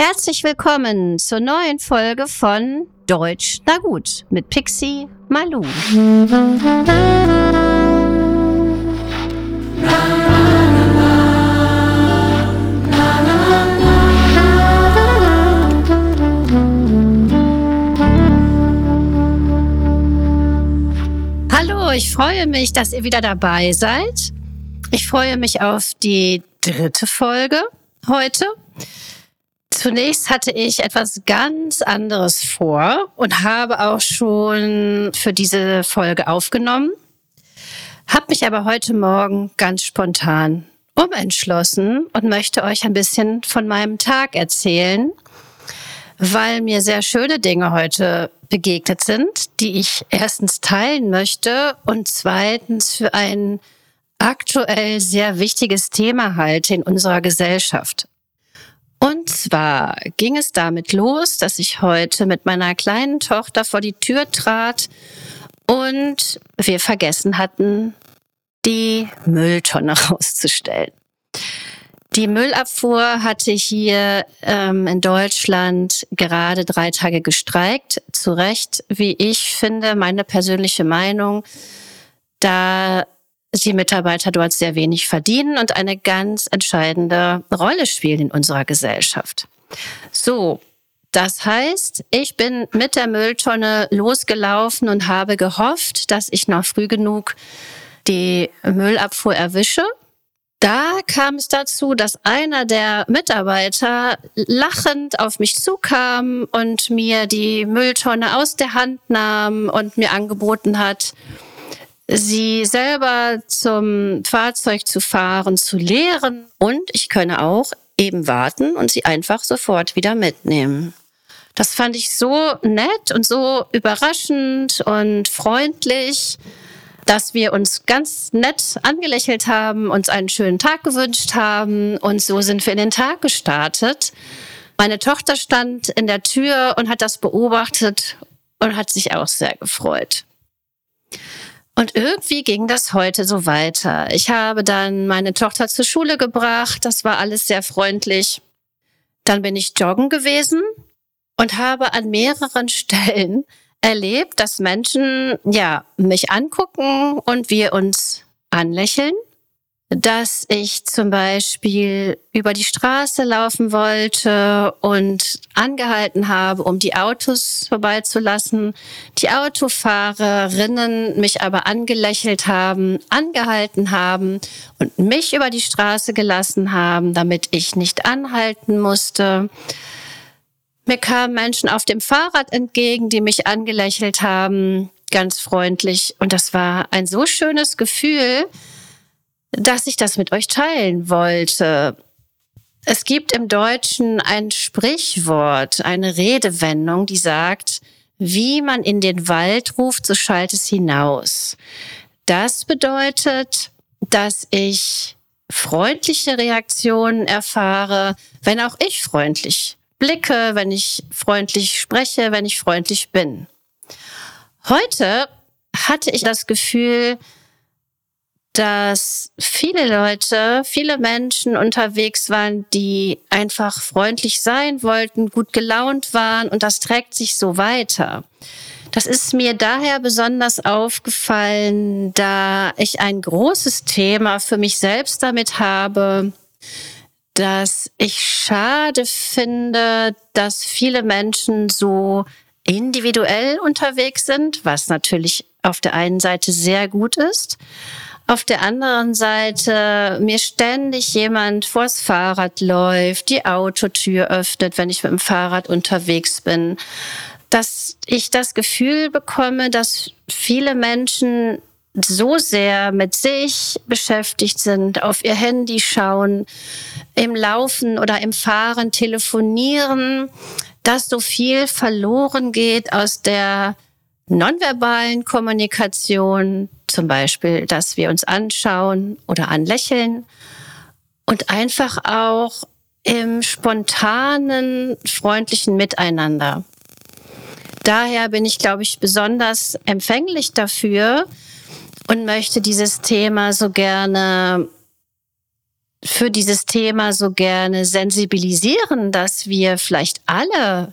Herzlich willkommen zur neuen Folge von Deutsch na gut mit Pixie Malu. Hallo, ich freue mich, dass ihr wieder dabei seid. Ich freue mich auf die dritte Folge heute. Zunächst hatte ich etwas ganz anderes vor und habe auch schon für diese Folge aufgenommen, habe mich aber heute Morgen ganz spontan umentschlossen und möchte euch ein bisschen von meinem Tag erzählen, weil mir sehr schöne Dinge heute begegnet sind, die ich erstens teilen möchte und zweitens für ein aktuell sehr wichtiges Thema halte in unserer Gesellschaft. Zwar ging es damit los, dass ich heute mit meiner kleinen Tochter vor die Tür trat und wir vergessen hatten, die Mülltonne rauszustellen. Die Müllabfuhr hatte hier ähm, in Deutschland gerade drei Tage gestreikt. Zu Recht, wie ich finde, meine persönliche Meinung, da die Mitarbeiter dort sehr wenig verdienen und eine ganz entscheidende Rolle spielen in unserer Gesellschaft. So, das heißt, ich bin mit der Mülltonne losgelaufen und habe gehofft, dass ich noch früh genug die Müllabfuhr erwische. Da kam es dazu, dass einer der Mitarbeiter lachend auf mich zukam und mir die Mülltonne aus der Hand nahm und mir angeboten hat, sie selber zum Fahrzeug zu fahren, zu leeren und ich könne auch eben warten und sie einfach sofort wieder mitnehmen. Das fand ich so nett und so überraschend und freundlich, dass wir uns ganz nett angelächelt haben, uns einen schönen Tag gewünscht haben und so sind wir in den Tag gestartet. Meine Tochter stand in der Tür und hat das beobachtet und hat sich auch sehr gefreut. Und irgendwie ging das heute so weiter. Ich habe dann meine Tochter zur Schule gebracht. Das war alles sehr freundlich. Dann bin ich joggen gewesen und habe an mehreren Stellen erlebt, dass Menschen, ja, mich angucken und wir uns anlächeln dass ich zum Beispiel über die Straße laufen wollte und angehalten habe, um die Autos vorbeizulassen. Die Autofahrerinnen mich aber angelächelt haben, angehalten haben und mich über die Straße gelassen haben, damit ich nicht anhalten musste. Mir kamen Menschen auf dem Fahrrad entgegen, die mich angelächelt haben, ganz freundlich. Und das war ein so schönes Gefühl, dass ich das mit euch teilen wollte. Es gibt im Deutschen ein Sprichwort, eine Redewendung, die sagt, wie man in den Wald ruft, so schallt es hinaus. Das bedeutet, dass ich freundliche Reaktionen erfahre, wenn auch ich freundlich blicke, wenn ich freundlich spreche, wenn ich freundlich bin. Heute hatte ich das Gefühl, dass viele Leute, viele Menschen unterwegs waren, die einfach freundlich sein wollten, gut gelaunt waren und das trägt sich so weiter. Das ist mir daher besonders aufgefallen, da ich ein großes Thema für mich selbst damit habe, dass ich schade finde, dass viele Menschen so individuell unterwegs sind, was natürlich auf der einen Seite sehr gut ist auf der anderen Seite mir ständig jemand vors Fahrrad läuft, die Autotür öffnet, wenn ich mit dem Fahrrad unterwegs bin, dass ich das Gefühl bekomme, dass viele Menschen so sehr mit sich beschäftigt sind, auf ihr Handy schauen, im Laufen oder im Fahren telefonieren, dass so viel verloren geht aus der nonverbalen Kommunikation, zum Beispiel, dass wir uns anschauen oder anlächeln und einfach auch im spontanen, freundlichen Miteinander. Daher bin ich, glaube ich, besonders empfänglich dafür und möchte dieses Thema so gerne für dieses Thema so gerne sensibilisieren, dass wir vielleicht alle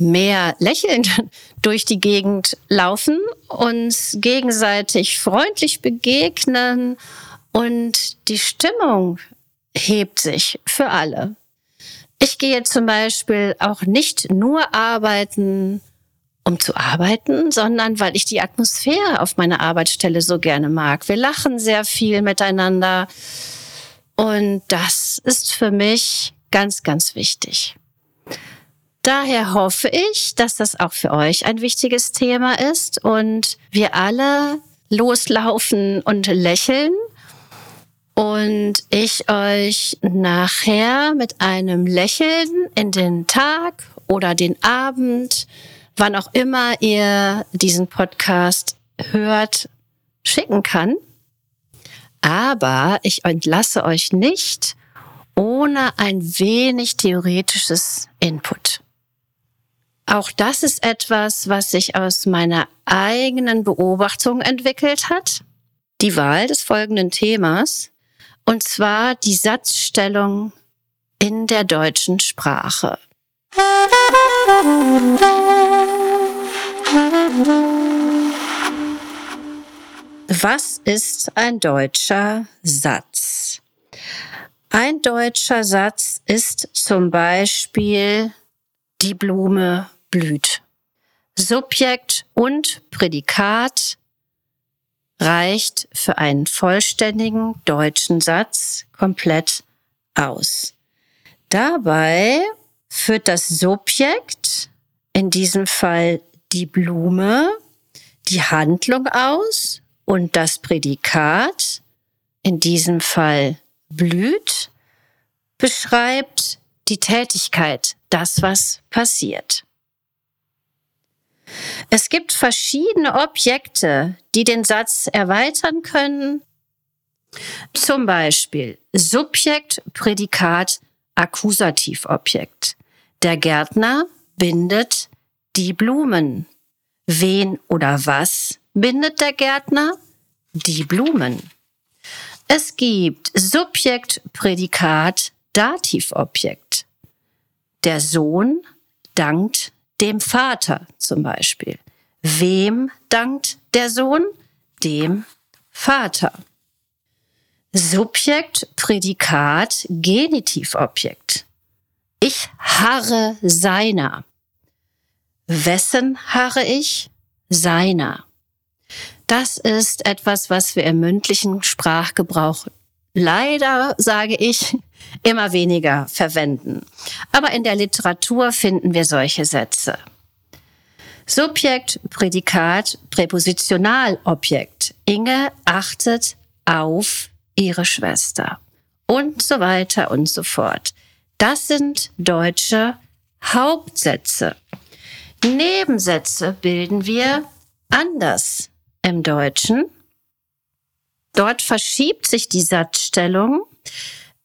mehr lächelnd durch die Gegend laufen, uns gegenseitig freundlich begegnen und die Stimmung hebt sich für alle. Ich gehe zum Beispiel auch nicht nur arbeiten, um zu arbeiten, sondern weil ich die Atmosphäre auf meiner Arbeitsstelle so gerne mag. Wir lachen sehr viel miteinander und das ist für mich ganz, ganz wichtig. Daher hoffe ich, dass das auch für euch ein wichtiges Thema ist und wir alle loslaufen und lächeln und ich euch nachher mit einem Lächeln in den Tag oder den Abend, wann auch immer ihr diesen Podcast hört, schicken kann. Aber ich entlasse euch nicht ohne ein wenig theoretisches Input. Auch das ist etwas, was sich aus meiner eigenen Beobachtung entwickelt hat. Die Wahl des folgenden Themas, und zwar die Satzstellung in der deutschen Sprache. Was ist ein deutscher Satz? Ein deutscher Satz ist zum Beispiel die Blume blüht. Subjekt und Prädikat reicht für einen vollständigen deutschen Satz komplett aus. Dabei führt das Subjekt, in diesem Fall die Blume, die Handlung aus und das Prädikat, in diesem Fall blüht, beschreibt die Tätigkeit, das, was passiert. Es gibt verschiedene Objekte, die den Satz erweitern können. Zum Beispiel Subjekt, Prädikat, Akkusativobjekt. Der Gärtner bindet die Blumen. Wen oder was bindet der Gärtner? Die Blumen. Es gibt Subjekt, Prädikat, Dativobjekt. Der Sohn dankt dem Vater zum Beispiel. Wem dankt der Sohn? Dem Vater. Subjekt, Prädikat, Genitivobjekt. Ich harre seiner. Wessen harre ich? Seiner. Das ist etwas, was wir im mündlichen Sprachgebrauch leider, sage ich, immer weniger verwenden. Aber in der Literatur finden wir solche Sätze. Subjekt, Prädikat, Präpositionalobjekt. Inge achtet auf ihre Schwester. Und so weiter und so fort. Das sind deutsche Hauptsätze. Nebensätze bilden wir anders im Deutschen. Dort verschiebt sich die Satzstellung.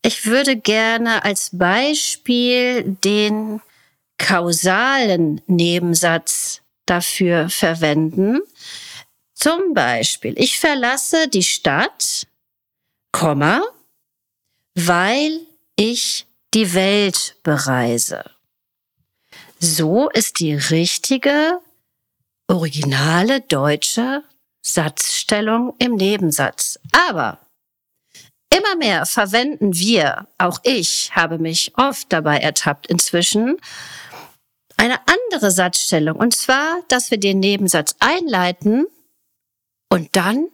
Ich würde gerne als Beispiel den kausalen Nebensatz dafür verwenden. Zum Beispiel, ich verlasse die Stadt, Komma, weil ich die Welt bereise. So ist die richtige, originale deutsche Satzstellung im Nebensatz. Aber immer mehr verwenden wir, auch ich habe mich oft dabei ertappt inzwischen, eine andere Satzstellung. Und zwar, dass wir den Nebensatz einleiten und dann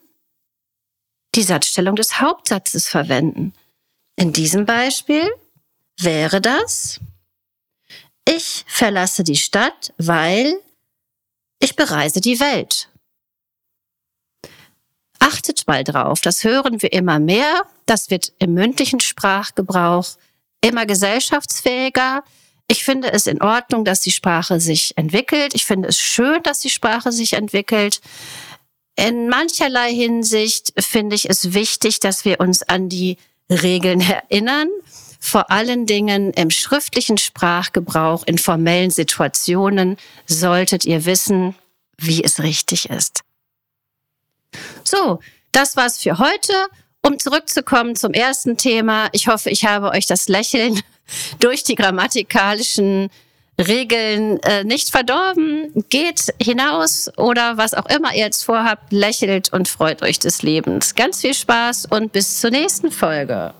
die Satzstellung des Hauptsatzes verwenden. In diesem Beispiel wäre das, ich verlasse die Stadt, weil ich bereise die Welt. Achtet mal drauf, das hören wir immer mehr, das wird im mündlichen Sprachgebrauch immer gesellschaftsfähiger. Ich finde es in Ordnung, dass die Sprache sich entwickelt. Ich finde es schön, dass die Sprache sich entwickelt. In mancherlei Hinsicht finde ich es wichtig, dass wir uns an die Regeln erinnern. Vor allen Dingen im schriftlichen Sprachgebrauch, in formellen Situationen solltet ihr wissen, wie es richtig ist. So, das war's für heute Um zurückzukommen zum ersten Thema, ich hoffe, ich habe euch das Lächeln durch die grammatikalischen Regeln äh, nicht verdorben. Geht hinaus oder was auch immer ihr jetzt vorhabt, lächelt und freut euch des Lebens. Ganz viel Spaß und bis zur nächsten Folge.